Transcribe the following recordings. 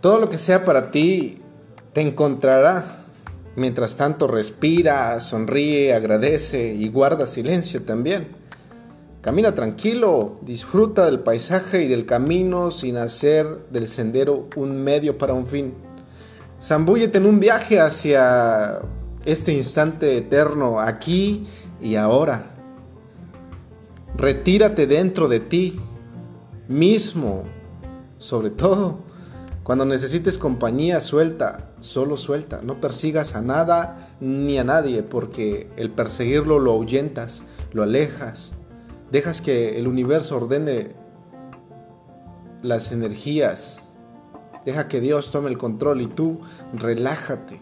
Todo lo que sea para ti te encontrará. Mientras tanto, respira, sonríe, agradece y guarda silencio también. Camina tranquilo, disfruta del paisaje y del camino sin hacer del sendero un medio para un fin. Zambúllete en un viaje hacia este instante eterno, aquí y ahora. Retírate dentro de ti mismo, sobre todo cuando necesites compañía, suelta, solo suelta. No persigas a nada ni a nadie, porque el perseguirlo lo ahuyentas, lo alejas. Dejas que el universo ordene las energías. Deja que Dios tome el control y tú relájate.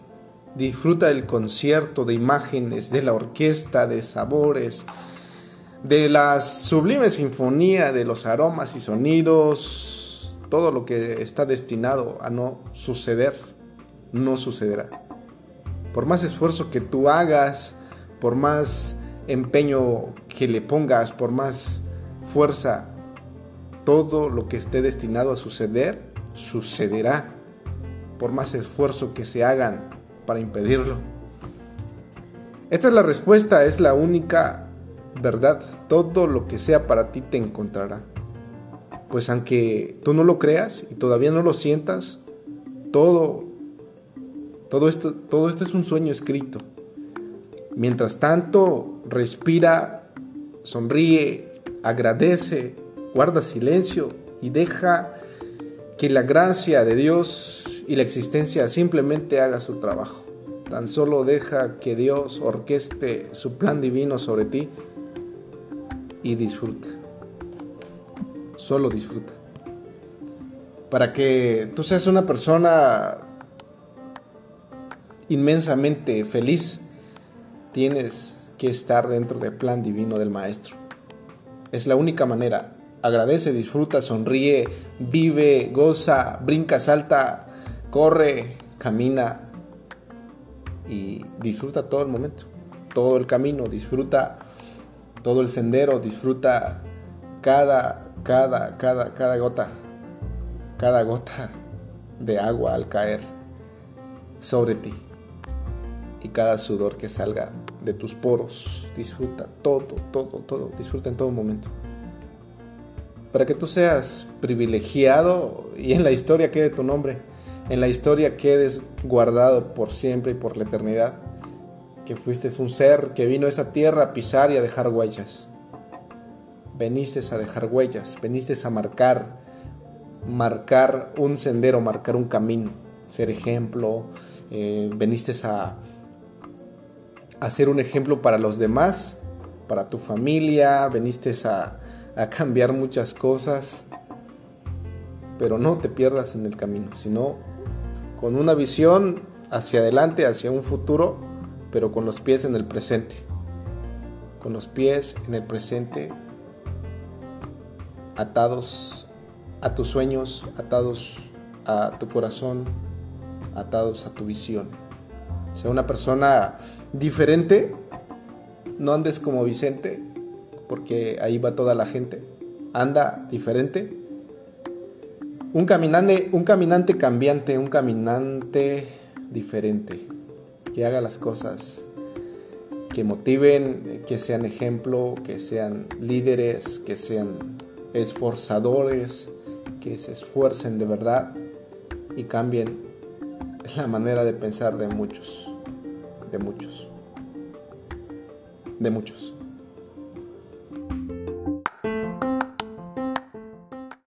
Disfruta del concierto de imágenes, de la orquesta, de sabores, de la sublime sinfonía de los aromas y sonidos, todo lo que está destinado a no suceder, no sucederá. Por más esfuerzo que tú hagas, por más empeño que le pongas, por más fuerza, todo lo que esté destinado a suceder, sucederá. Por más esfuerzo que se hagan para impedirlo. Esta es la respuesta, es la única verdad. Todo lo que sea para ti te encontrará pues aunque tú no lo creas y todavía no lo sientas, todo, todo esto, todo esto es un sueño escrito. Mientras tanto, respira, sonríe, agradece, guarda silencio y deja que la gracia de Dios y la existencia simplemente haga su trabajo. Tan solo deja que Dios orqueste su plan divino sobre ti y disfruta solo disfruta. Para que tú seas una persona inmensamente feliz, tienes que estar dentro del plan divino del Maestro. Es la única manera. Agradece, disfruta, sonríe, vive, goza, brinca, salta, corre, camina y disfruta todo el momento, todo el camino, disfruta todo el sendero, disfruta cada cada, cada, cada gota, cada gota de agua al caer sobre ti y cada sudor que salga de tus poros. Disfruta todo, todo, todo. Disfruta en todo momento. Para que tú seas privilegiado y en la historia quede tu nombre. En la historia quedes guardado por siempre y por la eternidad. Que fuiste un ser que vino a esa tierra a pisar y a dejar huellas veniste a dejar huellas, veniste a marcar, marcar un sendero, marcar un camino, ser ejemplo, eh, veniste a, a ser un ejemplo para los demás, para tu familia, veniste a, a cambiar muchas cosas, pero no te pierdas en el camino, sino con una visión hacia adelante, hacia un futuro, pero con los pies en el presente. Con los pies en el presente atados a tus sueños, atados a tu corazón, atados a tu visión. Sea una persona diferente, no andes como Vicente, porque ahí va toda la gente. Anda diferente. Un caminante, un caminante cambiante, un caminante diferente, que haga las cosas que motiven, que sean ejemplo, que sean líderes, que sean esforzadores que se esfuercen de verdad y cambien la manera de pensar de muchos, de muchos, de muchos.